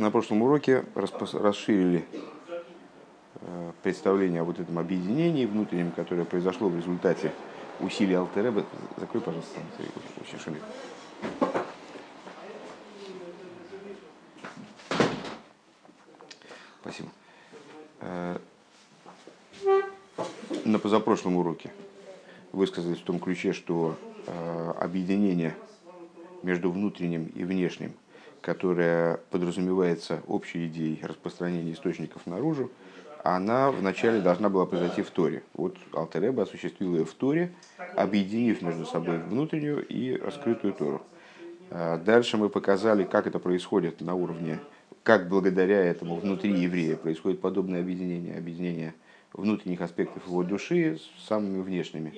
на прошлом уроке расширили э, представление о вот этом объединении внутреннем, которое произошло в результате усилий Алтереба. Закрой, пожалуйста, там очень шумит. Спасибо. Э, на позапрошлом уроке высказались в том ключе, что э, объединение между внутренним и внешним, которое подразумевается общей идеей распространения источников наружу, она вначале должна была произойти в Торе. Вот Алтереба осуществил ее в Торе, объединив между собой внутреннюю и раскрытую Тору. Э, дальше мы показали, как это происходит на уровне, как благодаря этому внутри еврея происходит подобное объединение, объединение внутренних аспектов его души с самыми внешними,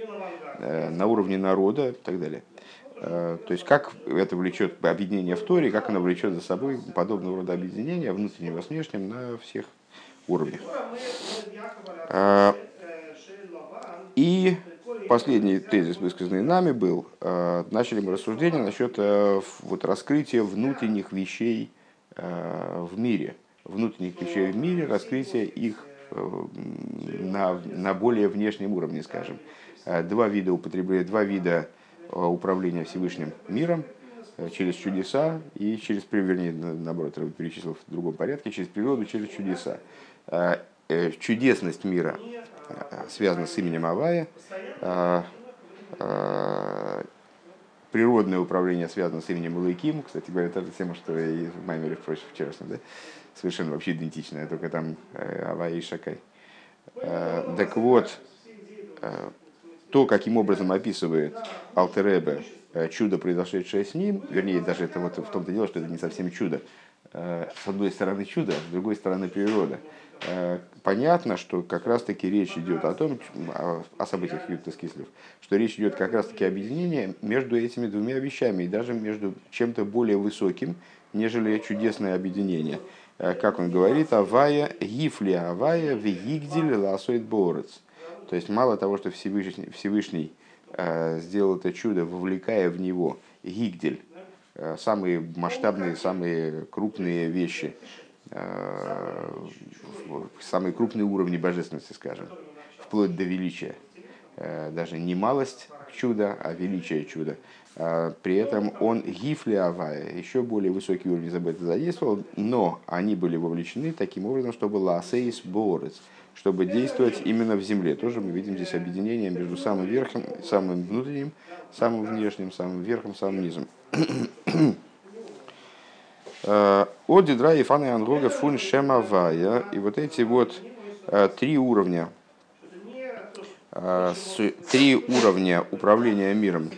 э, на уровне народа и так далее. Э, то есть как это влечет объединение в Торе, как оно влечет за собой подобного рода объединения внутреннего с внешним на всех уровнях. Э, и последний тезис, высказанный нами, был, начали мы рассуждение насчет вот, раскрытия внутренних вещей в мире, внутренних вещей в мире, раскрытия их на, на более внешнем уровне, скажем. Э, два вида употребления, два вида э, управления Всевышним миром э, через чудеса и через, вернее, наоборот, перечислил в другом порядке, через природу, через чудеса. Чудесность мира связана с именем Авая, природное управление связано с именем Луиким. Кстати говоря, та же тема, что и в Маймере, впрочем, вчерашнем, да? совершенно вообще идентичная, только там э, Авай и Шакай. Э, так вот, э, то, каким образом описывает Алтеребе чудо, произошедшее с ним, вернее, даже это вот в том-то дело, что это не совсем чудо. С одной стороны чудо, с другой стороны природа. Понятно, что как раз-таки речь идет о том, о событиях Юта Скислев, что речь идет как раз-таки о объединении между этими двумя вещами, и даже между чем-то более высоким, нежели чудесное объединение – Э, как он говорит, авая гифли авая вегигдиль ласоид борец. То есть мало того, что Всевышний, Всевышний э, сделал это чудо, вовлекая в него гигдель, э, самые масштабные, самые крупные вещи, самые крупные уровни божественности, скажем, вплоть до величия. Даже не малость чуда, а величие чуда – а, при этом он гифли авая, еще более высокий уровень забета задействовал, но они были вовлечены таким образом, чтобы ласейс борец, чтобы действовать именно в земле. Тоже мы видим здесь объединение между самым верхом, самым внутренним, самым внешним, самым верхом, самым низом. Дидра и фаны ангога фун шемавая. И вот эти вот а, три уровня, три уровня управления миром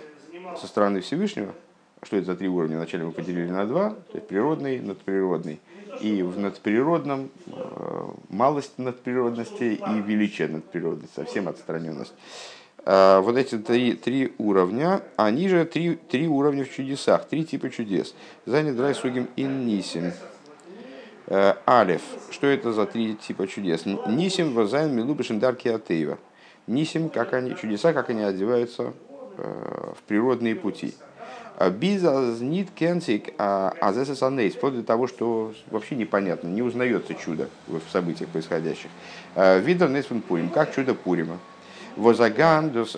со стороны Всевышнего, что это за три уровня? Вначале мы поделили на два, то есть природный, надприродный. И в надприродном э, малость надприродности и величие надприродности, совсем отстраненность. А вот эти три, три уровня, они же три, три уровня в чудесах, три типа чудес. Занят драйсугим ин нисим. Э, алев. Что это за три типа чудес? Нисим вазайн милубишин дарки атеева. Нисим, как они, чудеса, как они одеваются в природные пути. Бизазнит кенсик азесесанейс, вплоть до того, что вообще непонятно, не узнается чудо в событиях происходящих. Видер нейсфен пурим, как чудо Пурима. Возагам дос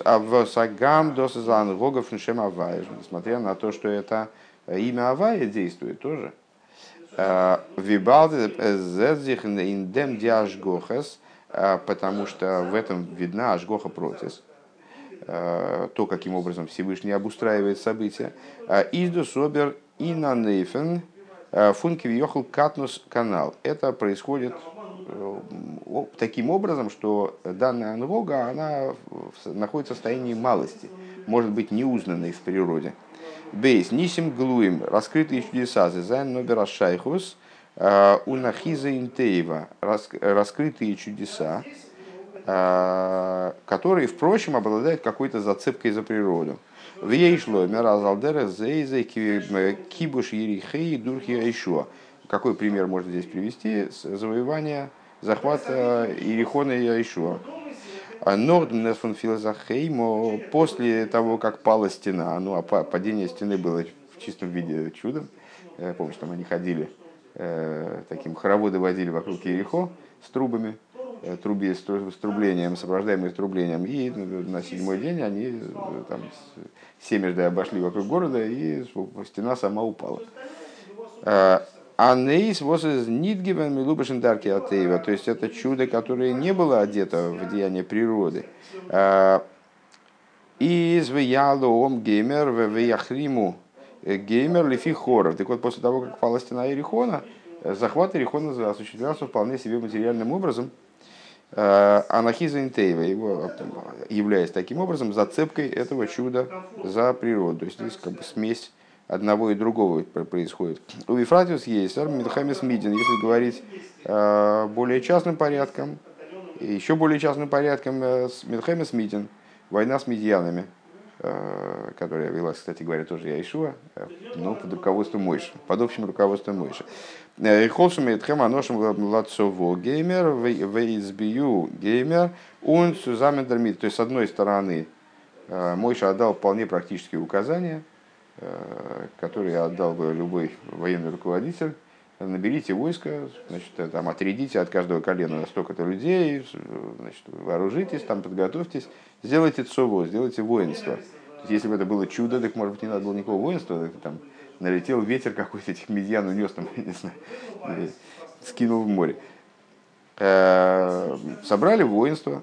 зан гогов ншем авая, несмотря на то, что это имя Авая действует тоже. Вибалде зезих индем диашгохас, потому что в этом видна ашгоха протис Э, то, каким образом Всевышний обустраивает события. Э, Изду собер и на нейфен э, функи въехал катнус канал. Это происходит таким образом, что данная анрога, она находится в состоянии малости, может быть неузнанной в природе. Бейс, нисим глуим, раскрытые чудеса, зезайн нобера шайхус, унахиза интеева, раскрытые чудеса, Э, который, впрочем, обладает какой-то зацепкой за природу. В Ейшло, Миразалдера, Зейзе, Кибуш, Ерихей, Дурхи, Айшуа. Какой пример можно здесь привести? Завоевание, захвата Ирихона и Айшуа. Норден фон Филозахеймо, после того, как пала стена, ну а падение стены было в чистом виде чудом, помнишь, там они ходили таким хороводы водили вокруг Ерехо с трубами, труби, с трублением, сопровождаемые трублением. И на седьмой день они там семежды обошли вокруг города, и стена сама упала. Анейс was из Нидгивен Милубашин Дарки Атеева. То есть это чудо, которое не было одето в деяние природы. И из Ом Геймер в Яхриму Геймер Лифи Хоров. Так вот, после того, как пала стена Ерихона, захват Ерихона осуществлялся вполне себе материальным образом. Анахиза Интеева, его являясь таким образом зацепкой этого чуда за природу. То есть здесь как бы смесь одного и другого происходит. У Вифратиус есть Мидхамис Мидин, если говорить э, более частным порядком, еще более частным порядком э, Мидхамис Мидин, война с медьянами, э, которая велась, кстати говоря, тоже Яишуа, но под руководством Мойши, под общим руководством Мойши. Холшем и Тхем Аношем Лацово Геймер, Вейзбию Геймер, он Сузамендермит. То есть, с одной стороны, Мойша отдал вполне практические указания – Э, который отдал бы любой военный руководитель, наберите войско, значит, э, там, отрядите от каждого колена столько-то людей, значит, вооружитесь, там, подготовьтесь, сделайте цово, сделайте воинство. То есть, если бы это было чудо, так, может быть, не надо было никакого воинства, так, там, налетел ветер какой-то, этих медьян унес, там, не знаю, скинул в море. Э, собрали воинство,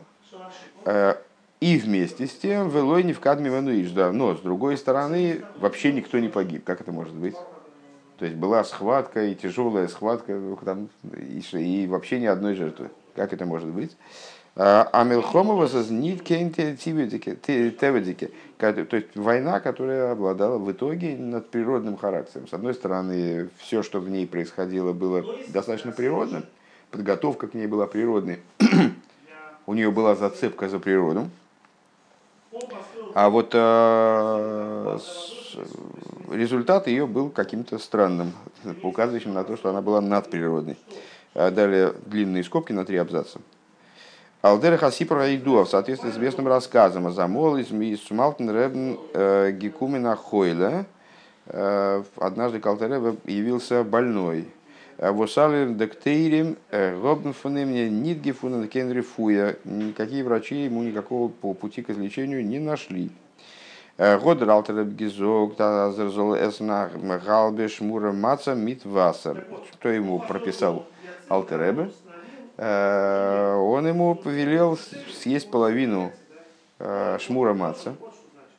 и вместе с тем, велой не в кадме да, но с другой стороны, вообще никто не погиб. Как это может быть? То есть была схватка и тяжелая схватка, там, и, и вообще ни одной жертвы. Как это может быть? А Мелхомова сознит теведике. То есть война, которая обладала в итоге над природным характером. С одной стороны, все, что в ней происходило, было достаточно природным. Подготовка к ней была природной. У нее была зацепка за природу. А вот э, результат ее был каким-то странным, указывающим на то, что она была надприродной. А далее длинные скобки на три абзаца. Алдер Хасипра Идуа в соответствии с известным рассказом Замол из Сумалтен Ребн э, Гекумина Хойля э, однажды Калтерева явился больной. Восалер дектейрим робнфоны мне нидгефуна кенрифуя. Никакие врачи ему никакого пути к излечению не нашли. Год ралтер гизок, тазерзол эснах галбе шмура маца митвасер. Что ему прописал Алтеребе? Он ему повелел съесть половину шмура маца,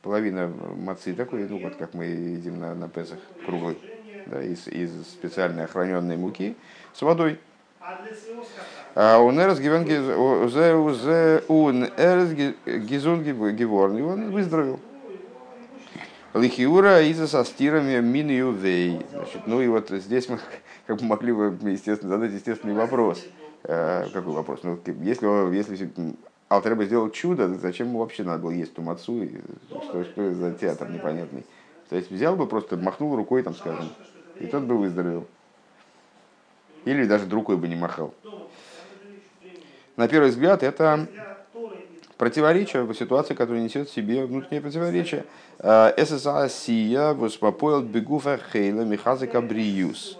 половина мацы такой, ну вот как мы едим на, на Песах, круглый да, из, из специальной охраненной муки с водой. А он эрс гизон геворн, и он выздоровел. Лихиура из со стирами минию вей. Значит, ну и вот здесь мы как бы могли бы, естественно, задать естественный вопрос. Э, какой вопрос? Ну, если, если Алтереба сделал чудо, зачем ему вообще надо было есть ту мацу? Что, что это за театр непонятный? То есть взял бы просто, махнул рукой, там, скажем, и тот бы выздоровел. Или даже рукой бы не махал. На первый взгляд, это противоречие, ситуации, которая несет в себе внутреннее противоречие. ССА Сия воспопоил бегуфа хейла михазика бриюс.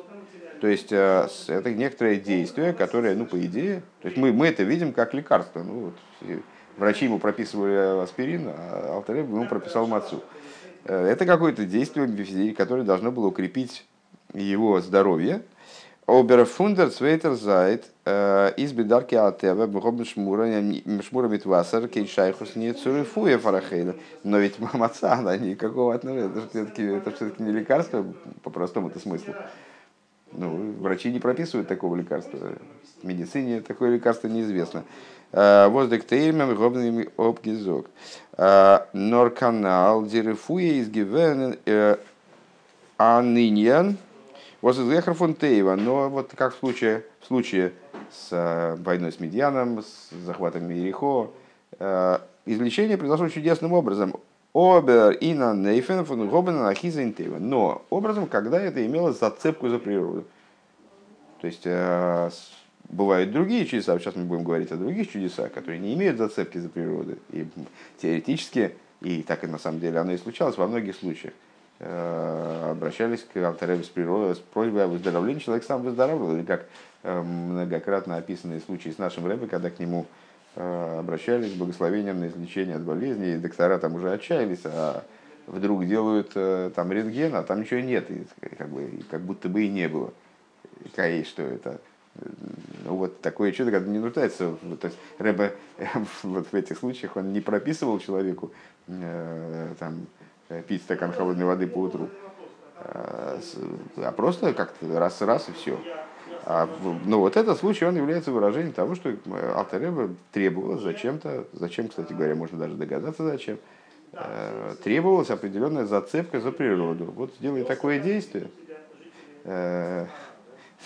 То есть э, это некоторое действие, которое, ну, по идее, то есть мы, мы это видим как лекарство. Ну, вот, врачи ему прописывали аспирин, а Алтарев ему прописал мацу. Э, это какое-то действие, которое должно было укрепить его здоровье. Оберфундер Цвейтер Зайт э, из бедарки Атева Бхобн Шмура Митвасар Кейшайхус не Цурифуя Фарахейна. Но ведь маца, она никакого отношения. Это все-таки, это все-таки не лекарство, по простому это смыслу. Ну, врачи не прописывают такого лекарства. В медицине такое лекарство неизвестно. Э, Воздух тейрмем гобным обгизок. Э, Норканал дирифуя из гивен аниньян Возлехар Фонтеева, но вот как в случае, в случае с э, войной с Медьяном, с захватом Иерихо, э, излечение произошло чудесным образом. Обер и на Нейфен фон Гобена Но образом, когда это имело зацепку за природу. То есть э, бывают другие чудеса, сейчас мы будем говорить о других чудесах, которые не имеют зацепки за природу. И теоретически, и так и на самом деле оно и случалось во многих случаях, обращались к Алтареве с, с просьбой о выздоровлении, человек сам выздоравливал, или как многократно описанные случаи с нашим Рэбе, когда к нему обращались с благословением на излечение от болезни, и доктора там уже отчаялись, а вдруг делают там рентген, а там ничего нет, и как, бы, как будто бы и не было. И что это? Ну, вот такое чудо, когда не нуждается. То есть Рэбе вот в этих случаях он не прописывал человеку э, там, пить стакан холодной воды по утру, а, а просто как-то раз-раз и все. А, ну вот этот случай, он является выражением того, что Алтареба требовалось зачем-то, зачем, кстати говоря, можно даже догадаться зачем, э, требовалась определенная зацепка за природу. Вот сделай такое действие, э,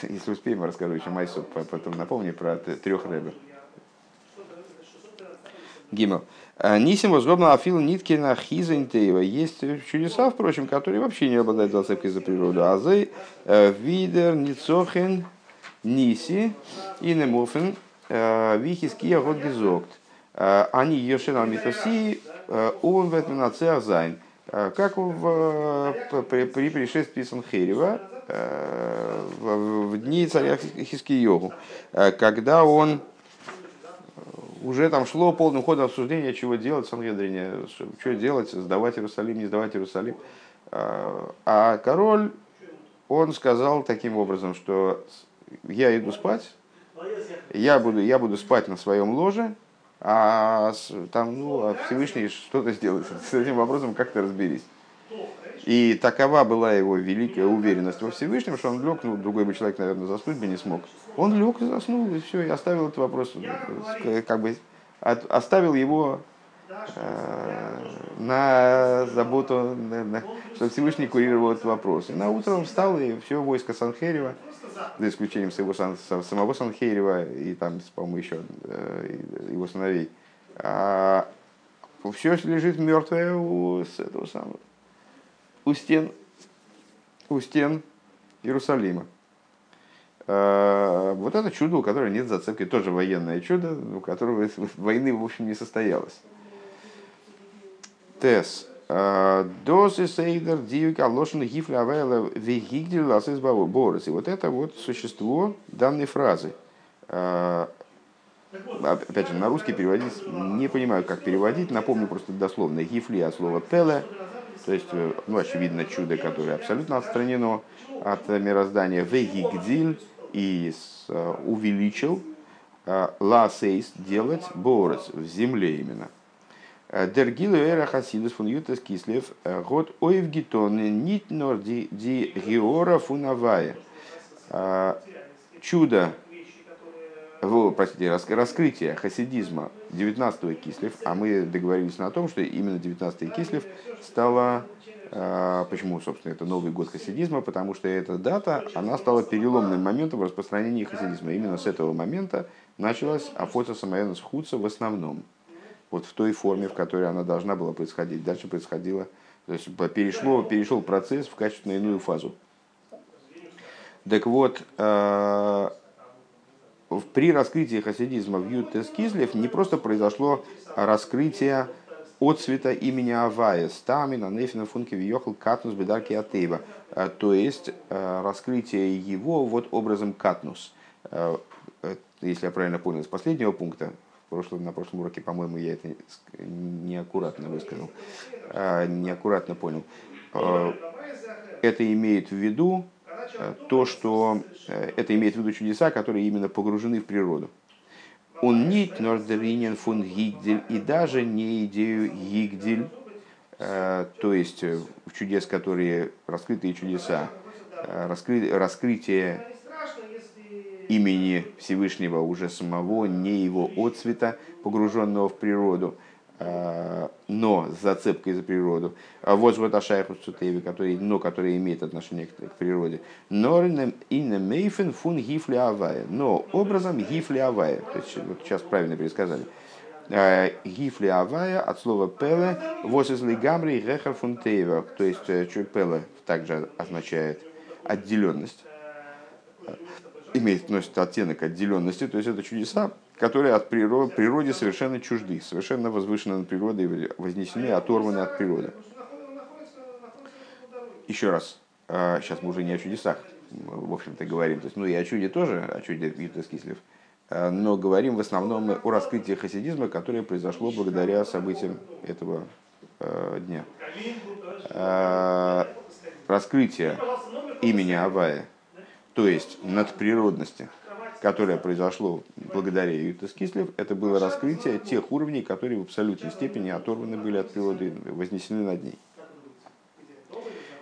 если успеем, расскажу еще Майсу, потом напомню про трех рэбов. Гимел. «А, Нисим возгобна Афил Ниткина Хизентеева. Есть чудеса, впрочем, которые вообще не обладают зацепкой за природу. Азей э, Видер Ницохен Ниси и Немофен э, Вихиския Годгизокт. Э, они Йошен Алмитоси он в этом Зайн. Как в, при, при пришествии Санхерева в, в дни царя Хискиеву, когда он уже там шло полным ходом обсуждение, чего делать в Сангедрине, что делать, сдавать Иерусалим, не сдавать Иерусалим. А, а король, он сказал таким образом, что я иду спать, я буду, я буду спать на своем ложе, а там, ну, а Всевышний что-то сделает с этим вопросом, как-то разберись. И такова была его великая уверенность во Всевышнем, что он лег, ну, другой бы человек, наверное, заснуть бы не смог. Он лег и заснул, и все, и оставил этот вопрос, э, как бы от, оставил его э, на заботу, на, на, что Всевышний курировал этот вопрос. И на утро он встал, и все войско Санхерева, за исключением своего, самого Санхерева и там, по-моему, еще э, его сыновей, а все лежит мертвое у этого самого у стен, у стен Иерусалима. А, вот это чудо, у которого нет зацепки, тоже военное чудо, у которого войны, в общем, не состоялось. Тес. А, Досы сейдер дивика лошен гифля авайла вегигдил ласыс борос. И вот это вот существо данной фразы. А, опять же, на русский переводить не понимаю, как переводить. Напомню просто дословно. Гифли от слова пеле, то есть, э, ну, очевидно, чудо, которое абсолютно отстранено от мироздания. Вегигдиль и э, увеличил э, ласейс делать борос в земле именно. Дергилу эра хасидус фун ютес кислев год ойвгитон нит нор ди геора фунавая. Чудо простите, раскрытие хасидизма 19-го Кислев, а мы договорились на том, что именно 19-й Кислев стала, а, почему, собственно, это Новый год хасидизма, потому что эта дата, она стала переломным моментом в распространении хасидизма. Именно с этого момента началась Афота Самаянас Хуца в основном, вот в той форме, в которой она должна была происходить. Дальше происходило, то есть перешло, перешел процесс в качественно иную фазу. Так вот, а, при раскрытии хасидизма в Ютес Кислев не просто произошло раскрытие от цвета имени Авая, Стамина, Нефина, Функи, Вьехал, Катнус, Бедарки, Атеева. А, то есть э, раскрытие его вот образом Катнус. Э, э, если я правильно понял, с последнего пункта, прошлом, на прошлом уроке, по-моему, я это неаккуратно высказал, неаккуратно понял. Это имеет в виду Э, то, что э, это имеет в виду чудеса, которые именно погружены в природу. Он нит нордеринен фун гигдель и даже не идею гигдель, э, то есть в чудес, которые раскрытые чудеса, раскры, раскрытие имени Всевышнего уже самого, не его отцвета, погруженного в природу – Э, но с зацепкой за природу. А вот вот Ашайху Цутеви, который, но который имеет отношение к, к природе. Но мейфен фун гифли. Но образом гифли авая. То есть вот сейчас правильно пересказали. Э, гифли авая от слова пеле возле гамри рехар фун тейва. То есть э, пеле также означает отделенность. Имеет, носит оттенок отделенности. То есть это чудеса, которые от природы, природе совершенно чужды, совершенно возвышены над природой, вознесены, оторваны от природы. еще раз, сейчас мы уже не о чудесах, в общем-то, говорим. То есть, ну и о чуде тоже, о чуде Ютес Кислев. Но говорим в основном о раскрытии хасидизма, которое произошло благодаря событиям этого дня. Раскрытие имени Авая, то есть надприродности, которое произошло благодаря Ютес Кислев, это было раскрытие тех уровней, которые в абсолютной степени оторваны были от природы, вознесены над ней.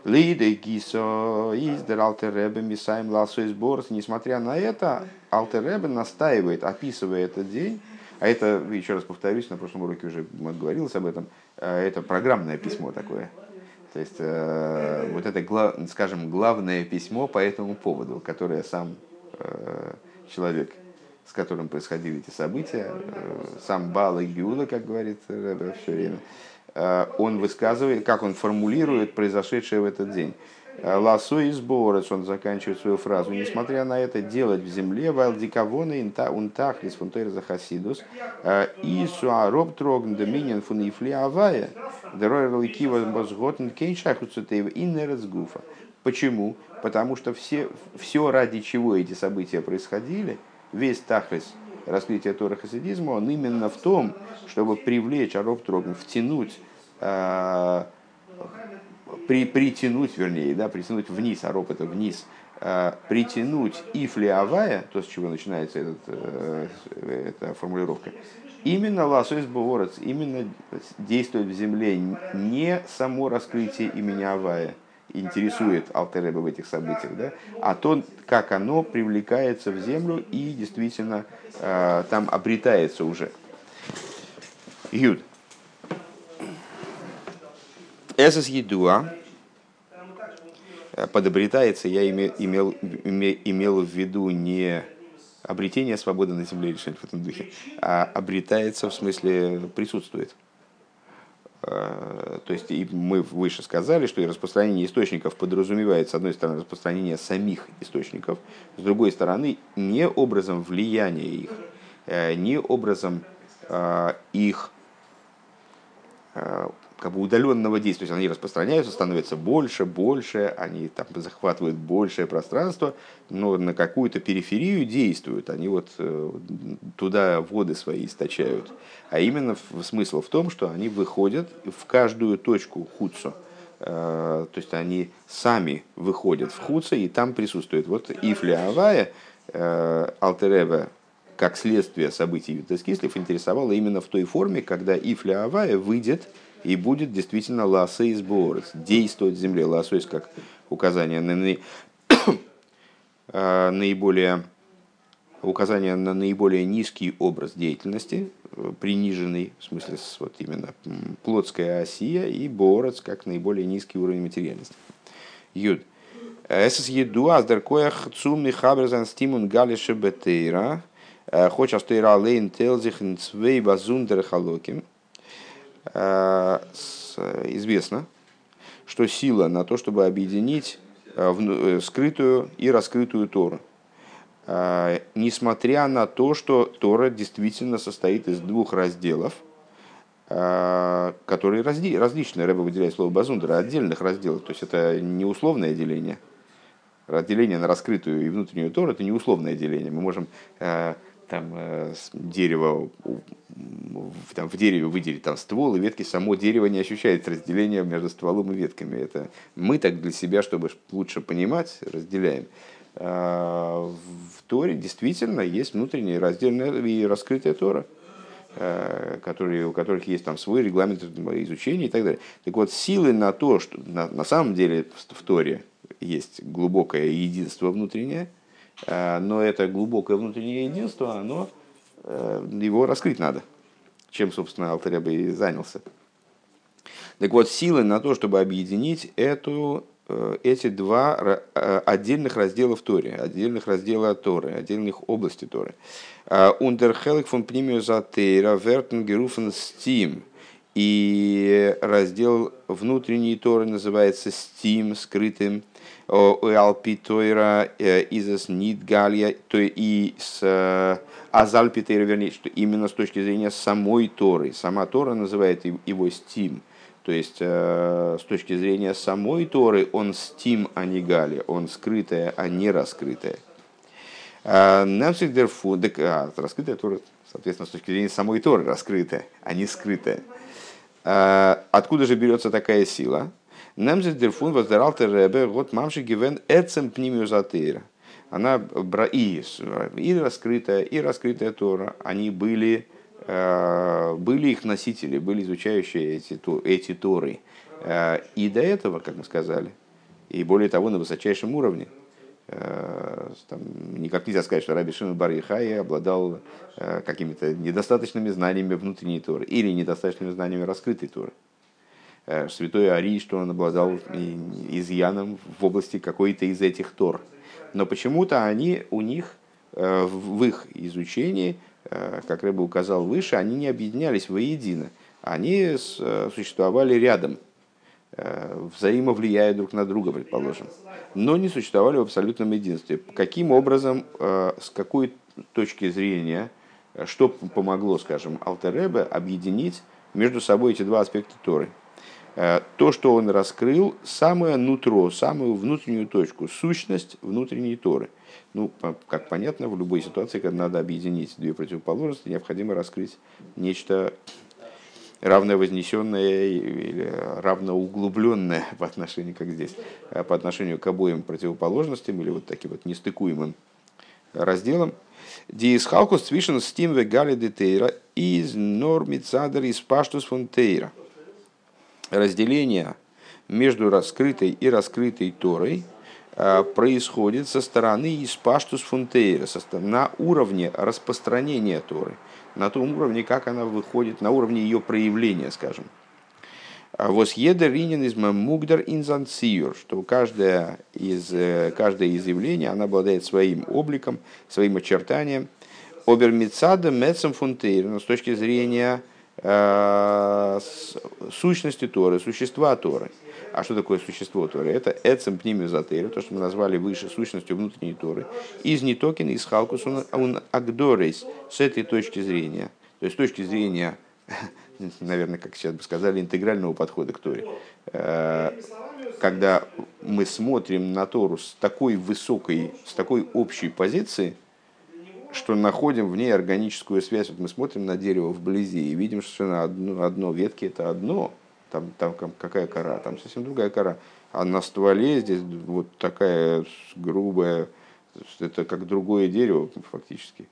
Лиде Гисо издер Алтеребе Мисаем Ласой Сборс. Несмотря на это, Алтеребе настаивает, описывая этот день, а это, еще раз повторюсь, на прошлом уроке уже говорилось об этом, э, это программное письмо такое. То есть, э, вот это, скажем, главное письмо по этому поводу, которое сам э, человек, с которым происходили эти события, сам Бала Гиула, как говорит Рэбе все время, Э, он высказывает, как он формулирует произошедшее в этот день. Э, Ласо и сборец, он заканчивает свою фразу. Несмотря на это, делать в земле вайлдикавона инта унтахлис фунтер захасидус э, и суароб трогн доминин фун ифли авая деройрл кива бозготн кейншахуцутеев и нерецгуфа. Почему? Потому что все, все, ради чего эти события происходили, весь тахлис раскрытие Тора хасидизма, он именно в том, чтобы привлечь ароб трогн, втянуть Э, при, притянуть, вернее, да, притянуть вниз, а роб это вниз, э, притянуть ифли авая, то, с чего начинается этот, э, эта формулировка, именно ласойс боворец, именно действует в земле не само раскрытие имени Авая, интересует Алтереба в этих событиях, да, а то, как оно привлекается в землю и действительно там обретается уже. Юд. Эсэс едуа подобретается, я имел, имел, имел в виду не обретение свободы на земле решение в этом духе, а обретается в смысле присутствует. А, то есть и мы выше сказали, что и распространение источников подразумевает, с одной стороны, распространение самих источников, с другой стороны, не образом влияния их, э, не образом а, их как бы удаленного действия. То есть они распространяются, становятся больше, больше, они там захватывают большее пространство, но на какую-то периферию действуют. Они вот э, туда воды свои источают. А именно смысл в том, что они выходят в каждую точку худсу. Э, то есть они сами выходят в худса и там присутствуют. Вот Ифли Авая, э, Алтерева, как следствие событий Ютес Кислев, интересовало именно в той форме, когда Ифли Авая выйдет и будет действительно ласы из борец, действовать в земле. Ласойс как указание на а, наиболее указание на наиболее низкий образ деятельности, приниженный, в смысле вот именно плотская осия, и борец как наиболее низкий уровень материальности. Юд. Эсэс еду аздеркоях цумный хаберзан стимун галише бетейра, э, хоча стейра лейн телзихн цвей базундер халоким – Э, известно, что сила на то, чтобы объединить э, э, скрытую и раскрытую Тору. Несмотря на то, что Тора действительно состоит из двух разделов, которые разли, различные. Рэба выделяет слово базундера, отдельных разделов. То есть это не условное деление. Разделение на раскрытую и внутреннюю Тору – это не условное деление. Мы можем там э, дерево, там, в дереве выделить там ствол и ветки, само дерево не ощущает разделения между стволом и ветками. Это мы так для себя, чтобы лучше понимать, разделяем. А в Торе действительно есть внутренняя раздельная и раскрытая Тора, э, которые, у которых есть там свой регламент изучения и так далее. Так вот, силы на то, что на, на самом деле в Торе есть глубокое единство внутреннее – но это глубокое внутреннее единство, оно, э, его раскрыть надо, чем, собственно, Алтаряба и занялся. Так вот, силы на то, чтобы объединить эту, э, эти два отдельных раздела в Торе, отдельных раздела Торы, отдельных областей Торы. Ундерхелик фон пнимиозатейра вертен геруфен стим. И раздел внутренней Торы называется стим, скрытым Алпитойра изас нит галья, то и с Азальпитейра, вернее, что именно с точки зрения самой Торы. Сама Тора называет его стим, То есть, с точки зрения самой Торы, он стим, а не гали, он скрытая, а не раскрытая. Намсик дерфу, а, раскрытая Тора, соответственно, с точки зрения самой Торы раскрытая, а не скрытая. Откуда же берется такая сила? Немзит дерфун воздарал ребе вот мамши гивен эцем пнимиузатейра. Она и, и раскрытая, и раскрытая Тора, они были, э, были их носители, были изучающие эти, эти Торы. Э, и до этого, как мы сказали, и более того, на высочайшем уровне. Э, там, никак нельзя сказать, что Раби Шимон Бар обладал какими-то недостаточными знаниями внутренней Торы или недостаточными знаниями раскрытой Торы. Э, святой Арий, что он обладал изъяном в области какой-то из этих Тор. Но почему-то они у них э, в их изучении, э, как Рэба указал выше, они не объединялись воедино. Они существовали рядом, взаимовлияя друг на друга, предположим, но не существовали в абсолютном единстве. Каким образом, с какой точки зрения, что помогло, скажем, Алтеребе объединить между собой эти два аспекта Торы – то, что он раскрыл, самое нутро, самую внутреннюю точку, сущность внутренней Торы. Ну, как понятно, в любой ситуации, когда надо объединить две противоположности, необходимо раскрыть нечто равно вознесенное или равноуглубленное по отношению, как здесь, э, по отношению к обоим противоположностям или вот таким вот нестыкуемым разделам. Диисхалкус цвишен стим вегали детейра из нормицадер из паштус фонтейра разделение между раскрытой и раскрытой Торой э, происходит со стороны испаштус фунтейра, на уровне распространения Торы, на том уровне, как она выходит, на уровне ее проявления, скажем. А вос едер рининизма мугдер инзанциюр, что каждое из, э, каждое из явлений, она обладает своим обликом, своим очертанием. Обермицада мецем фунтейр, но с точки зрения Э, сущности Торы, существа Торы. А что такое существо Торы? Это эцем пнимизотери, то, что мы назвали выше сущностью внутренней Торы. Из нетокин, из халкус, он агдорейс, с этой точки зрения. То есть с точки зрения, наверное, как сейчас бы сказали, интегрального подхода к Торе. Э, когда мы смотрим на Тору с такой высокой, с такой общей позиции – что находим в ней органическую связь. Вот мы смотрим на дерево вблизи и видим, что на одно, одно ветки это одно, там, там какая кора, там совсем другая кора. А на стволе здесь вот такая грубая, это как другое дерево фактически.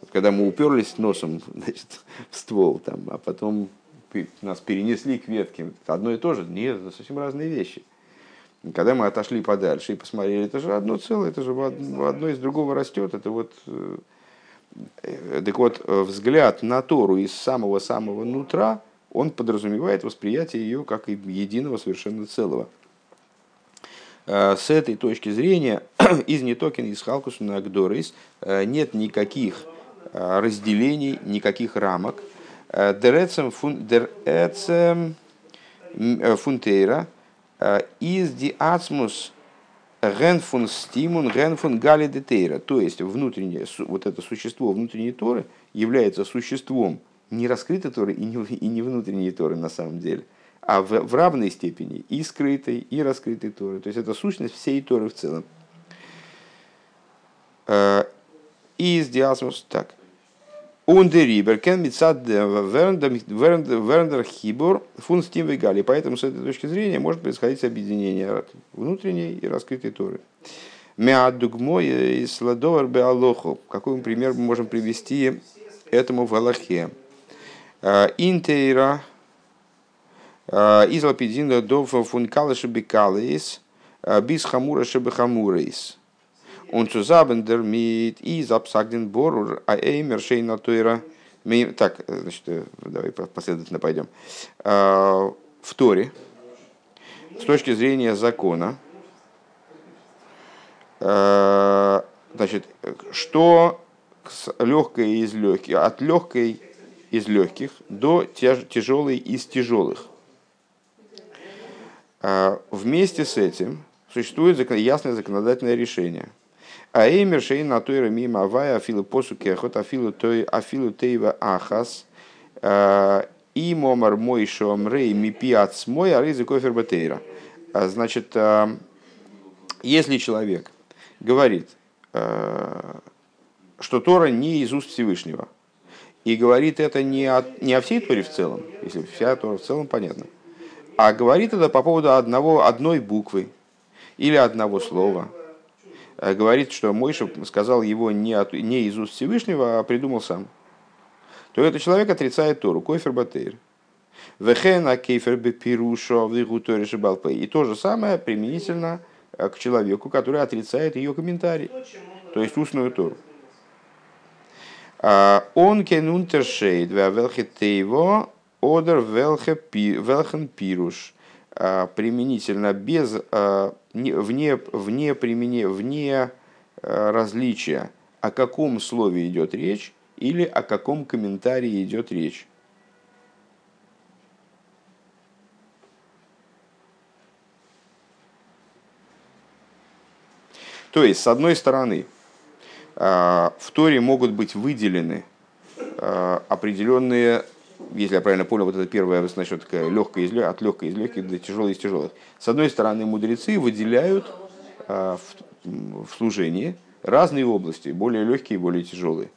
Вот когда мы уперлись носом значит, в ствол, там, а потом нас перенесли к ветке, одно и то же. Нет, это совсем разные вещи. Когда мы отошли подальше и посмотрели, это же одно целое, это же одно из другого растет. Это вот, э, так вот, взгляд на Тору из самого-самого нутра, он подразумевает восприятие ее как единого совершенно целого. Э, с этой точки зрения из Нетокин, из Халкуса на Агдорис э, нет никаких разделений, никаких рамок. Дерецем фунтейра – из ди ацмус генфун стимун генфун гали детейра. То есть внутреннее, вот это существо внутренней Торы является существом не раскрытой Торы и не, и не внутренней Торы на самом деле, а в, в равной степени и скрытой, и раскрытой Торы. То есть это сущность всей Торы в целом. Из диасмус так. Ундерибер, кен митсад верндер хибур фун стим вегали. Поэтому с этой точки зрения может происходить объединение внутренней и раскрытой Торы. Меадугмо и сладовар беалоху. Какой пример мы можем привести этому в Аллахе? Интейра из лапидина до функала шебекалис бис хамура шебехамурейс. Он зузабендер мит и запсагден борур, а эймер шейна тойра. Так, значит, э, давай последовательно пойдем. А, в Торе, с точки зрения закона, а, значит, что легкое из легких, от легкой из легких до тяжелой из тяжелых. Вместе с этим существует ясное законодательное решение – а эймер шейн на той мимо авая афилу посу кехот афилу той афилу тейва ахас. Э, И момар мой шомрей ми пиац мой аризы кофер батейра. Значит, если человек говорит, что Тора не из уст Всевышнего, и говорит это не о, не о всей Торе в целом, если вся Тора в целом понятно, а говорит это по поводу одного, одной буквы или одного слова. Э, говорит, что Мойша сказал его не, от, не из уст Всевышнего, а придумал сам. То этот человек отрицает Тору, койфер батейр. Вехена кейфер бепирушо в И то же самое применительно э, к человеку, который отрицает ее комментарий, то есть устную Тору. А, он кен унтершейд велхетейво одер велхен пируш а, применительно без а, вне вне применения вне различия о каком слове идет речь или о каком комментарии идет речь. То есть, с одной стороны, а, в Торе могут быть выделены а, определенные, если я правильно понял, вот это первое, насчет такая легкая из, от легкой из легких до тяжелой из тяжелых. С одной стороны, мудрецы выделяют а, в, в служении разные области, более легкие и более тяжелые.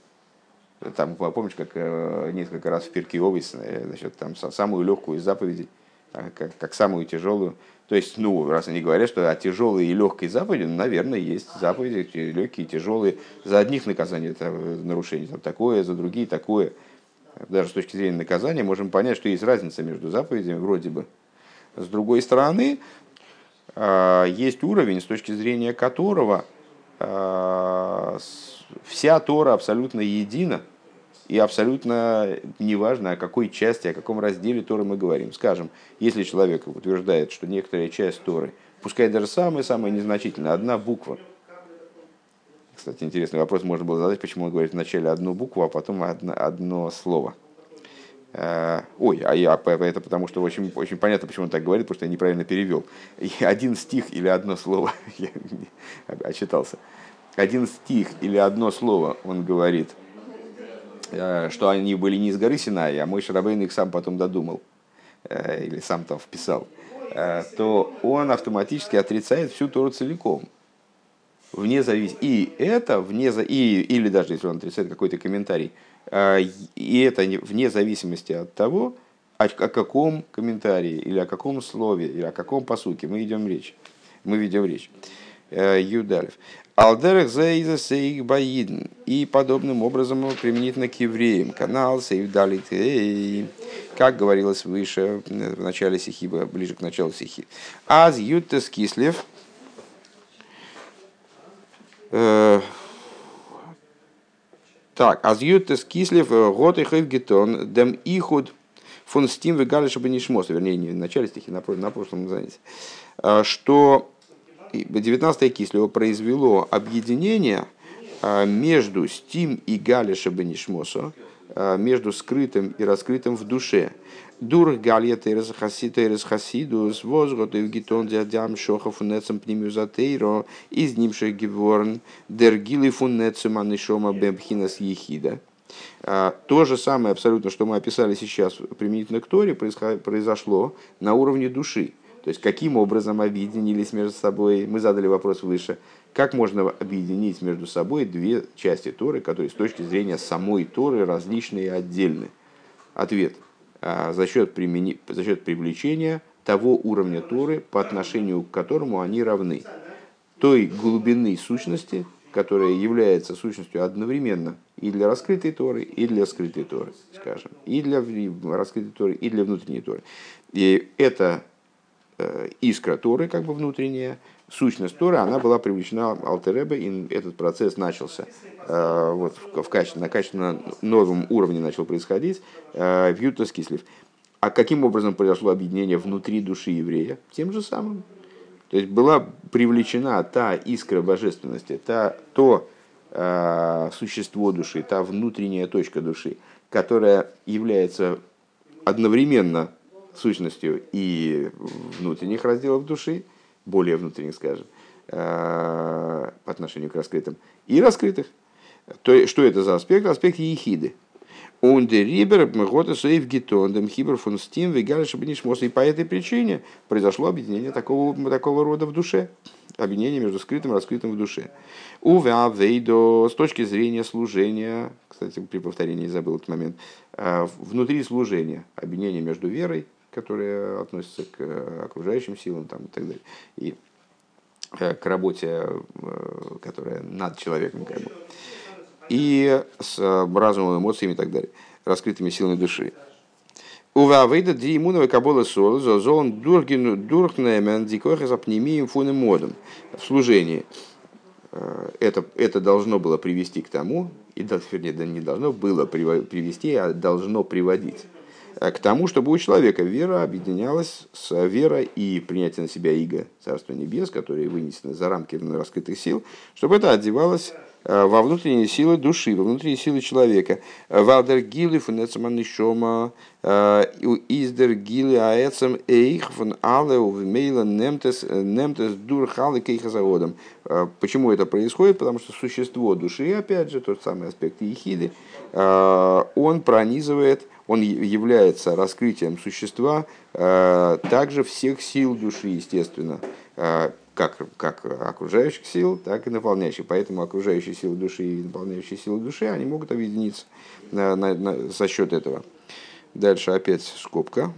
Там, помнишь, как э, несколько раз в Перке Овес, э, значит, там самую легкую из заповедей, как, как самую тяжелую. То есть, ну, раз они говорят, что о тяжелой и легкой заповеди, ну, наверное, есть заповеди легкие и тяжелые. За одних наказаний это нарушение там, такое, за другие такое. Даже с точки зрения наказания можем понять, что есть разница между заповедями вроде бы. С другой стороны, а, есть уровень, с точки зрения которого а, вся Тора абсолютно едина – и абсолютно неважно, о какой части, о каком разделе Торы мы говорим. Скажем, если человек утверждает, что некоторая часть Торы, пускай даже самая-самая незначительная, одна буква, кстати, интересный вопрос можно было задать, почему он говорит вначале одну букву, а потом одно, одно слово. Э, ой, а я, это потому что очень, очень понятно, почему он так говорит, потому что я неправильно перевел. Один стих или одно слово, я отчитался. Один стих или одно слово он говорит – Э, что они были не из горы Синай, а мой Шарабейн их сам потом додумал, э, или сам там вписал, то он автоматически отрицает всю Тору целиком. Вне завис... И это, вне... и, или даже если он отрицает какой-то комментарий, и это вне зависимости от того, о, каком комментарии, или о каком слове, или о каком посуке мы идем речь. Мы ведем речь. Юдалев. Алдерах зейза сейх баидн. И подобным образом применительно к евреям. Канал сейв далит. Как говорилось выше, в начале стихи, ближе к началу стихи. Аз ютес кислев. Э, так, аз ютес кислев год и гетон дем ихуд фон стим вы чтобы не шмос. Вернее, не в начале стихи, на, на прошлом занятии. Э, что 19 Кислева произвело объединение между Стим и Галиша Бенишмосо, между скрытым и раскрытым в душе. Дур Галья Терес Хасид Терес Хасидус, Возгот и Гитон Диадям Шохов Нецем Пнимюзатейро, из Нимших Геворн, Дергилы Фуннецем Анишома Бемхинас Ехида. А, то же самое абсолютно, что мы описали сейчас применительно к Торе, произошло на уровне души. То есть, каким образом объединились между собой, мы задали вопрос выше, как можно объединить между собой две части Торы, которые с точки зрения самой Торы различные и отдельны? Ответ. А, за счет, примени... за счет привлечения того уровня Торы, по отношению к которому они равны. Той глубины сущности, которая является сущностью одновременно и для раскрытой Торы, и для скрытой Торы, скажем, и для раскрытой Торы, и для внутренней Торы. И это Э, искра Торы, как бы внутренняя, сущность Торы, она была привлечена Алтеребе, и этот процесс начался э, вот, в, в качестве, на качественно новом уровне начал происходить э, в Ютас Кислив. А каким образом произошло объединение внутри души еврея? Тем же самым. То есть была привлечена та искра божественности, та, то э, существо души, та внутренняя точка души, которая является одновременно сущностью и внутренних разделов души, более внутренних, скажем, э, по отношению к раскрытым, и раскрытых. То, что это за аспект? Аспект ехиды. Он де рибер года сейф гитон, дем хибер. И по этой причине произошло объединение такого, такого рода в душе. Объединение между скрытым и раскрытым в душе. Увя вейдо, с точки зрения служения, кстати, при повторении забыл этот момент, э, внутри служения, объединение между верой, которая относится к э, окружающим силам там, и так далее, и э, к работе, которая над человеком, как бы и с э, разумом, эмоциями и так далее, раскрытыми силами души. Ува выйдет ди имуновой кабола сол, зон дурхнемен дикохи запнемием фуnem модом. В служении э, это, это должно было привести к тому, и, вернее, да не должно было привести, а должно приводить э, к тому, чтобы у человека вера объединялась с верой и принятие на себя иго Царства Небес, которые вынесены за рамки раскрытых сил, чтобы это одевалось Э, во внутренние силы души, во внутренние силы человека. Валдер гили фун эцман шома э, издер гили аэцем эйх фун але увмейла немтес дур халы кейха заводом. Э, почему это происходит? Потому что существо души, опять же, тот самый аспект ехиды, он пронизывает он является раскрытием существа также всех сил души, естественно как, как окружающих сил, так и наполняющих. Поэтому окружающие силы души и наполняющие силы души, они могут объединиться на, на, на, за счет этого. Дальше опять скобка,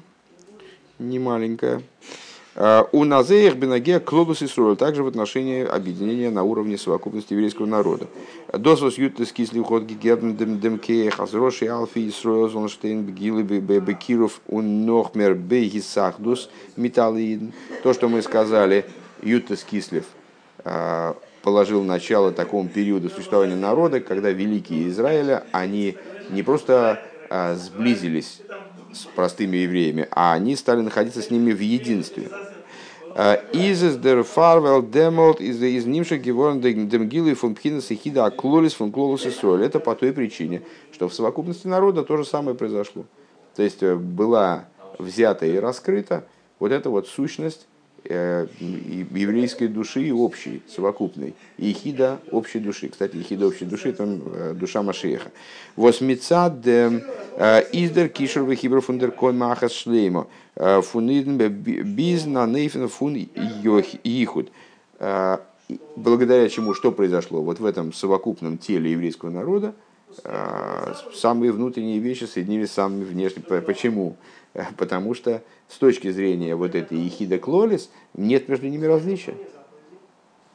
не маленькая. А, у Назеях Бенагея Клодус и Сруэл, также в отношении объединения на уровне совокупности еврейского народа. Досвос Ютес Кисли Ход Гигерн Демкея Хазроши Алфи и Сруэл Зонштейн Бегилы Бекиров Унохмер Бейгисахдус Металлиин. То, что мы сказали, Ютас Кислев а, положил начало такому периоду существования народа, когда великие Израиля, они не просто а, сблизились с простыми евреями, а они стали находиться с ними в единстве. А, Изес дер фарвел демолт из из нимших геворн демгилы фон пхинас и хида клолис фон клолус и. Это по той причине, что в совокупности народа то же самое произошло. То есть э, была взята и раскрыта вот эта вот сущность Э, еврейской души общей, совокупной. И хида общей души. Кстати, хида общей души – это э, душа Машеха. Восмицад э, издер кишер вехибр фундер кон махас шлеймо. Фунидн биз на нейфен фун ихуд. Благодаря чему что произошло? Вот в этом совокупном теле еврейского народа самые внутренние вещи соединились с самыми внешними. Почему? Потому что с точки зрения вот этой ехида клолис нет между ними различия.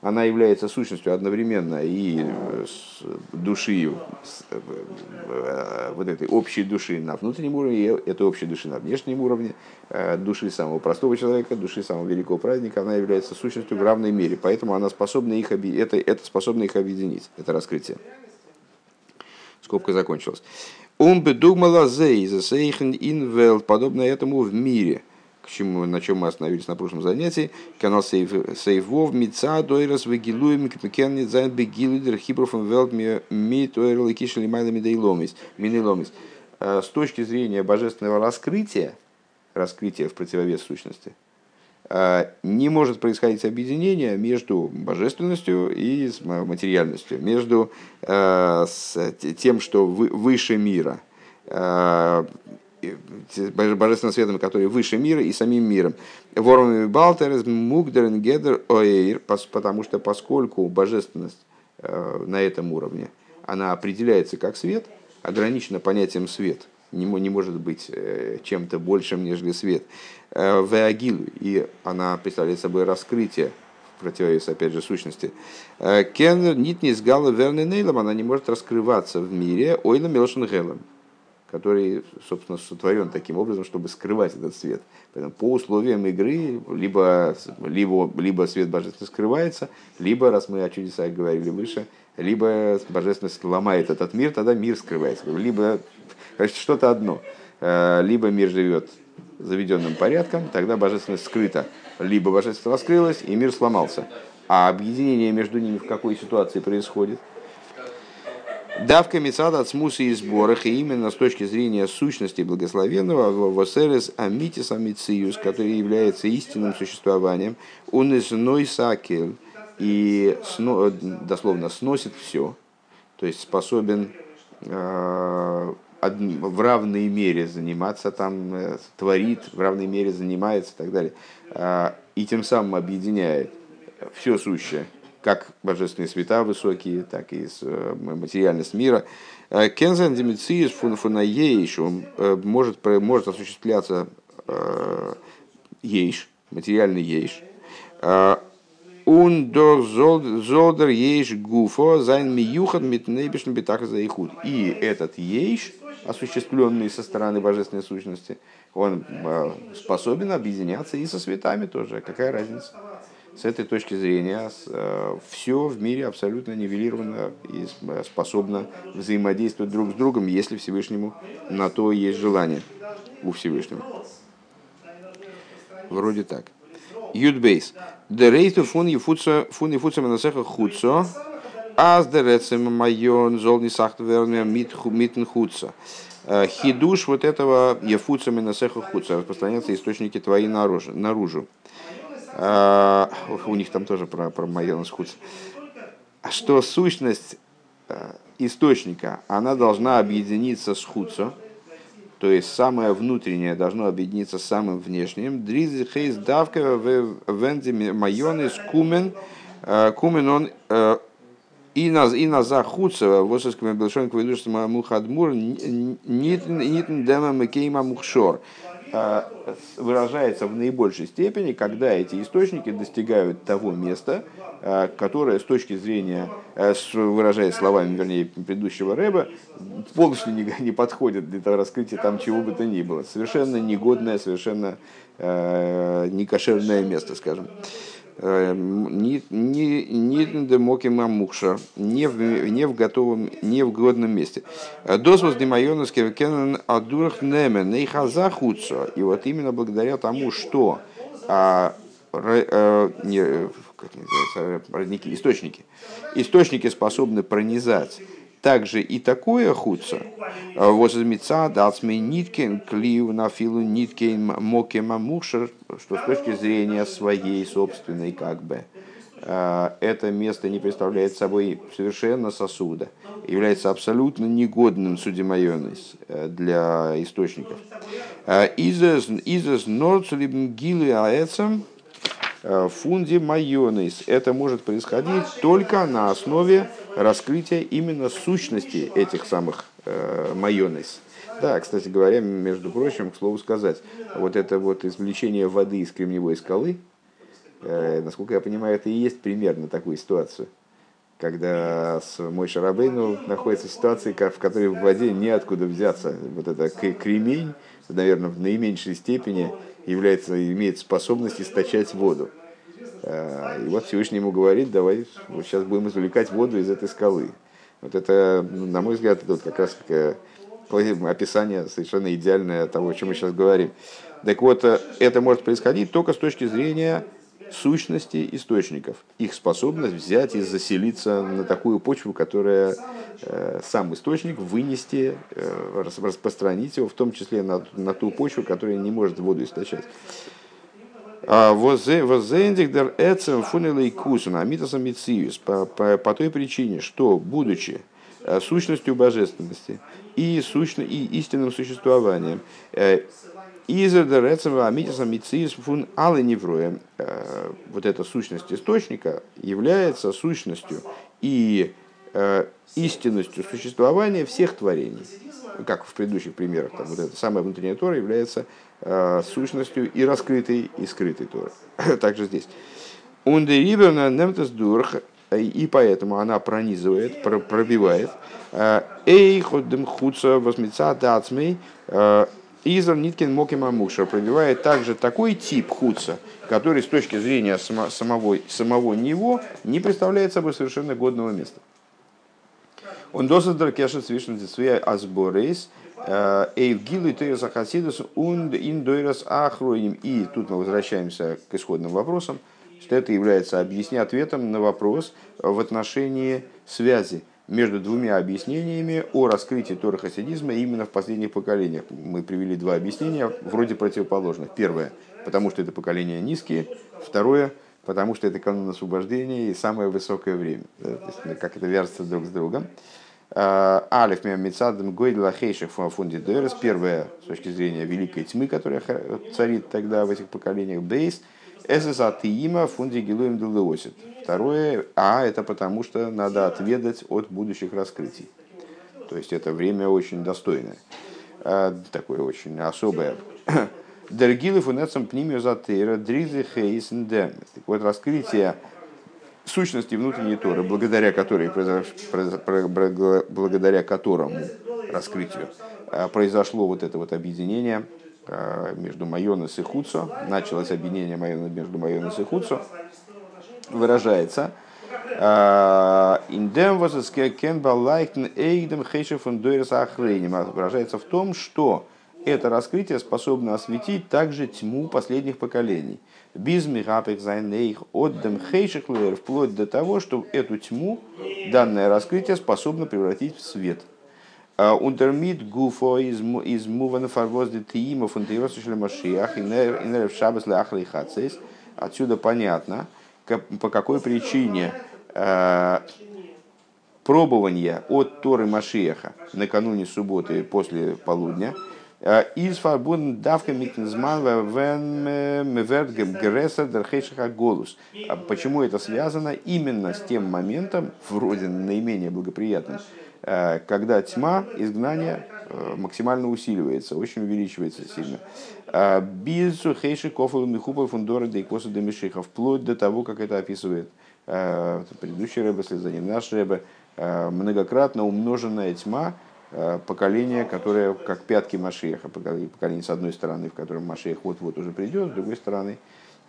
Она является сущностью одновременно и души, вот этой общей души на внутреннем уровне, и этой общей души на внешнем уровне, э, души самого простого человека, души самого великого праздника, она является сущностью в равной мере. Поэтому она способна их, это, это способна их объединить, это раскрытие. Скобка закончилась. Он бы думала зей засейхен инвелт, подобно этому в мире. К чему, на чем мы остановились на прошлом занятии. Канал Сейвов, Мица, Дойрас, Вегилуем, Кипкен, Зайн, Бегилидер, Хиброфен, Велт, Ми, Тойрл, Кишели, Майла, Мидейломис, Минейломис. С точки зрения божественного раскрытия, раскрытия в противовес сущности, не может происходить объединение между божественностью и материальностью, между а, тем, что выше мира, а, божественным светом, который выше мира и самим миром. Вормами Балтерес, Мугдерен, Гедер, Оэйр, потому что поскольку божественность на этом уровне, она определяется как свет, ограничена понятием свет, не, может быть э, чем-то большим, нежели свет. Э, Веагилу, и она представляет собой раскрытие противовес, опять же, сущности. Э, Кеннер нитнис гала верный нейлом, она не может раскрываться в мире ойлом мелшин гелом, который, собственно, сотворен таким образом, чтобы скрывать этот свет. Поэтому по условиям игры либо, либо, либо свет божественности скрывается, либо, раз мы о чудесах говорили выше, либо божественность ломает этот мир, тогда мир скрывается. Либо что-то одно. Э, либо мир живет заведенным порядком, тогда божественность скрыта. Либо божественность раскрылась, и мир сломался. А объединение между ними в какой ситуации происходит? Давка Мецада от смуса и сборах, и именно с точки зрения сущности благословенного, Восерес Амитис Амициус, который является истинным существованием, он из сакель, и дословно сносит все, то есть способен в равной мере заниматься там, творит, в равной мере занимается и так далее. И тем самым объединяет все сущее, как божественные света высокие, так и материальность мира. Кензен демициис фунаейш, он может, может осуществляться יש, материальный יש. און דא זאל דער יש גופא זיין מיוחד מיטן אויבערשטן בתכלית היחוד. И этот יש, осуществленный со стороны божественной сущности, он способен объединяться и со светами тоже. Какая разница? С этой точки зрения все в мире абсолютно нивелировано и способно взаимодействовать друг с другом, если Всевышнему на то есть желание у Всевышнего. Вроде так. Юдбейс. Дерейту фун ефуца фун ефуца менасеха хуцо. Аз дерецем майон зол не сахтверме митн хуца. Хидуш вот этого ефуца менасеха хуца. Распространяются источники твои наружу. наружу. А, у них там тоже про, про майон хуца. Что сущность источника, она должна объединиться с хуцо то есть самое внутреннее должно объединиться с самым внешним. Дризи хейс давка венди майонис кумен э, кумен он э, и на и на захуца вососками большой кведуш мухадмур нитн дема мекейма мухшор э, выражается в наибольшей степени, когда эти источники достигают того места, Э, которая с точки зрения, э, выражаясь словами, вернее, предыдущего Рэба, полностью не, не подходит для того раскрытия там чего бы то ни было. Совершенно негодное, совершенно э, некошерное место, скажем. Не не не демоки мамукша, не в не в готовом, не в годном месте. Досвос демайонус кевкенен адурх немен нейхазахуцо. И вот именно благодаря тому, что а, не, как называется, родники, источники. Источники способны пронизать также и такое худца. Возмеца дацме ниткин клив на филу ниткин моке мамушер, что с точки зрения своей собственной как бы э, это место не представляет собой совершенно сосуда, является абсолютно негодным судимайонис э, для источников. Э, Изес норцлибн гилы аэцем Э, фунди майонис. Это может происходить только на основе раскрытия именно сущности этих самых э, майонис. Да, кстати говоря, между прочим, к слову сказать, вот это вот извлечение воды из кремниевой скалы, э, насколько я понимаю, это и есть примерно такую ситуацию. Когда с мой Шарабейну находится ситуация, в которой в воде неоткуда взяться. Вот это кремень, наверное, в наименьшей степени является, имеет способность источать воду. Э, и вот Всевышний ему говорит, давай вот сейчас будем извлекать воду из этой скалы. Вот это, ну, на мой взгляд, это вот как раз описание совершенно идеальное того, о чем мы сейчас говорим. Так вот, э, это может происходить только с точки зрения сущности источников, их способность взять и заселиться на такую почву, которая э, сам источник вынести, э, распространить его, в том числе на, на ту почву, которая не может воду источать. А, Возендихдер эцем фунелей кусун, амитасом по той причине, что, будучи э, сущностью божественности и, сущно, и истинным существованием, Фун Алы. Э, вот эта сущность источника является сущностью и э, истинностью существования всех творений. Как в предыдущих примерах, там вот эта самая внутренняя Тора является э, сущностью и раскрытой, и скрытой Торы. Также здесь. Ундериберна немтес дурх, и поэтому она пронизывает, пробивает. Эй, ходем хуца возмеца дацмей, Изр Ниткин Мокима Мукшер пробивает также такой тип худса, который с точки зрения самого, самого него не представляет собой совершенно годного места. Он досадр кешет свишен децвия азборейс, э, эйвгилы тейраса хасидус унд индойрас ахроим. И тут мы возвращаемся к исходным вопросам, что это является объяснением ответом на вопрос в отношении связи между двумя объяснениями о раскрытии Тора хасидизма именно в последних поколениях. Мы привели два объяснения, вроде противоположных. Первое, потому что это поколения низкие. Второе, потому что это канун освобождения и самое высокое время. То есть, как это вяжется друг с другом. Алиф Мецадом Гойдла Хейших Фунди Дерес. Первое, с точки зрения великой тьмы, которая царит тогда в этих поколениях. Бейс. Эсэсатиима Фунди Гилуем Делеосит. Второе, а это потому, что надо отведать от будущих раскрытий. То есть это время очень достойное. Такое очень особое. Дергилы фунецам пнимию затыра, дризы хейсен дем. Вот раскрытие сущности внутренней Торы, благодаря которой благодаря которому раскрытию а, произошло вот это вот объединение а, между Майонос и Хуцо, началось объединение между Майонос и Хуцо, выражается а, Индем кен балайктен эйдем хейшев выражается в том, что это раскрытие способно осветить также тьму последних поколений. Без зайнейх отдем хейшехлуэр, вплоть до того, что эту тьму данное раскрытие способно превратить в свет. Унтермит гуфо из муван фарвоз де тиима фунтиосушле машиах и шабас хацейс. Отсюда понятно, по какой причине э, пробование от Торы Машиаха накануне субботы после полудня – Э, из фарбун давка митнзман вен меверт греса дерхейшиха голус. А почему это связано именно с тем моментом, вроде наименее благоприятным, э, когда тьма, изгнания э, максимально усиливается, очень увеличивается сильно. Бизу хейши кофу михупа фундора дейкоса демишиха, вплоть до того, как это описывает предыдущий рэбе, слезание наш рэбе, многократно умноженная тьма, Э, поколение, которое как пятки Машеха, поколение с одной стороны, в котором Машех вот-вот уже придет, с другой стороны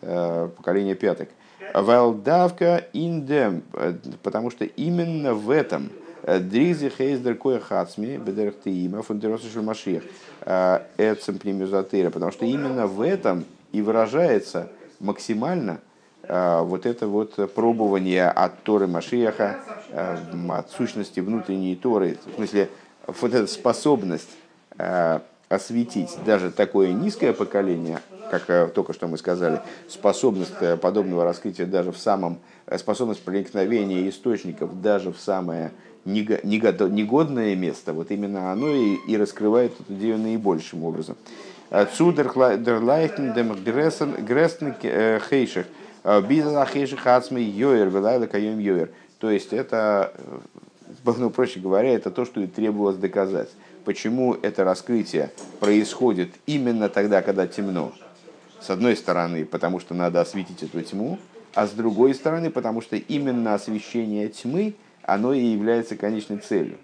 э, поколение пяток. Валдавка индем, э, потому что именно в этом Дризи Хейздер Коя Хацми, Бедерхтиима, Фундеросушел Машех, Эцем Племюзатыра, потому что именно в этом и выражается максимально вот это вот пробование от Торы Машеха, от сущности внутренней Торы, в смысле вот эта способность э, осветить даже такое низкое поколение, как э, только что мы сказали, способность э, подобного раскрытия даже в самом, способность проникновения источников даже в самое негодное место, вот именно оно и, и раскрывает эту идею наибольшим образом. Цудерлайхен дем грестен хейших, бизнес хейших ацмей йоер, велайла кайом. То есть это ну, проще говоря, это то, что и требовалось доказать. Почему это раскрытие происходит именно тогда, когда темно? С одной стороны, потому что надо осветить эту тьму, а с другой стороны, потому что именно освещение тьмы, оно и является конечной целью.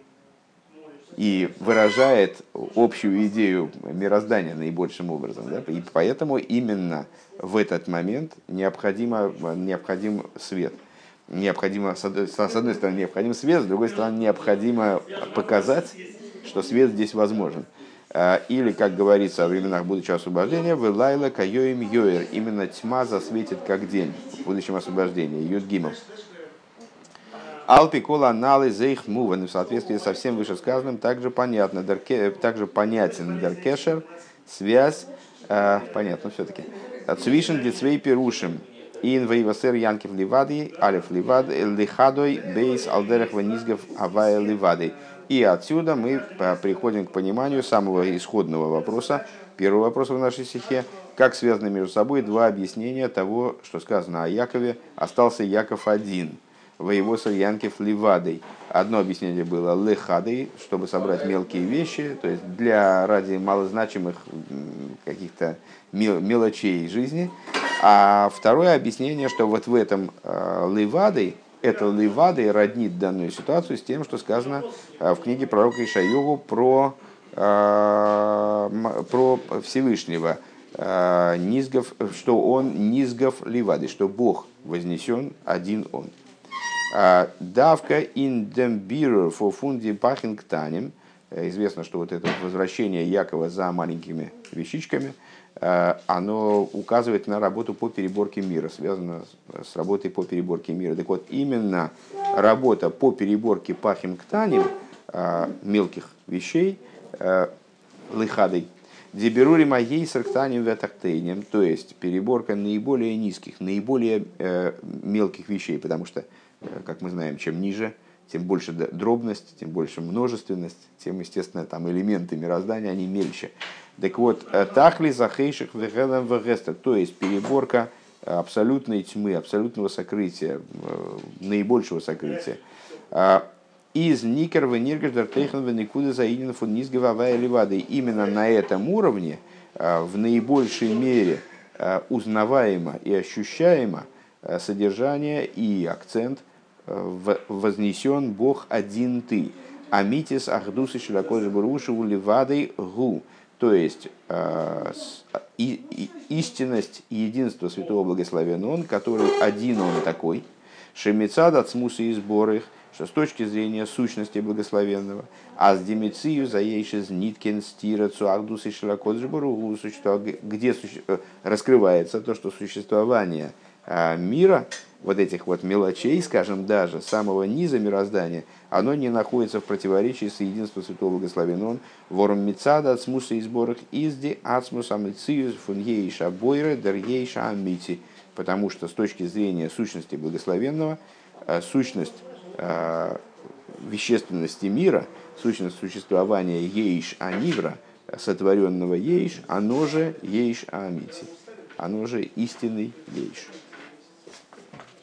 И выражает общую идею мироздания наибольшим образом. Да? И поэтому именно в этот момент необходимо, необходим свет – необходимо, с одной стороны, необходим свет, с другой стороны, необходимо показать, что свет здесь возможен. А, или, как говорится о временах будущего освобождения, в Лайла Кайоим Йоер, именно тьма засветит как день в будущем освобождении, Юдгимов. Алпи кола налы зейх муван, в соответствии со всем вышесказанным, также понятно, также понятен деркешер, связь, э, понятно все-таки. Цвишен децвей перушим, Ин вейвасер Янкив Ливади, Алиф Ливад, Лихадой, Бейс, Алдерах Ванизгов, Авая Ливади. И отсюда мы приходим к пониманию самого исходного вопроса, первого вопроса в нашей стихе, как связаны между собой два объяснения того, что сказано о Якове. Остался Яков один, воевосер Янкив Ливадой. Одно объяснение было лехадой, чтобы собрать мелкие вещи, то есть для ради малозначимых каких-то мелочей жизни. А второе объяснение, что вот в этом э, левадой, это левадой роднит данную ситуацию с тем, что сказано э, в книге пророка Ишаеву про, э, про Всевышнего. Низгов, что он низгов ливады, что Бог вознесен один он. Давка in Bearer for fundi пахингтанем. Известно, что вот это возвращение Якова за маленькими вещичками – Э, оно указывает на работу по переборке мира, связано с работой по переборке мира. Так вот, именно работа по переборке пахим ктаним, э, мелких вещей, э, лыхадой, Деберури моей сарктаним ветахтейнем, то есть переборка наиболее низких, наиболее мелких вещей, потому что, как мы знаем, чем ниже, тем больше дробность, тем больше множественность, тем, естественно, там элементы мироздания, они мельче. Так вот, э, тахли захейших вегелем вегеста, то есть переборка абсолютной тьмы, абсолютного сокрытия, э, наибольшего сокрытия. А, из Никер Вениргаждар Техн Веникуда Заидин фон Низгавая Левады. Именно на этом уровне, э, в наибольшей мере узнаваемо и ощущаемо содержание и акцент вознесен Бог один ты. Амитис и Широкой Барушу Левадой Гу. То есть э, истинность и единство Святого Благословенного Он, который один Он такой, Шемицад от смуса и сборы, что с точки зрения сущности благословенного, а с демицию заейши ниткин стира цуагдус и широкот где э, раскрывается то, что существование э, мира вот этих вот мелочей, скажем, даже самого низа мироздания, оно не находится в противоречии с единством Святого Благословенного. Он вором мецада от смуса и сборах изди ацмус амициюс фунгейша бойре дергейша амити. Потому что с точки зрения сущности Благословенного, э, сущность э, вещественности мира, сущность существования ейш анивра, сотворенного ейш, оно же ейш амити, оно же истинный ейш.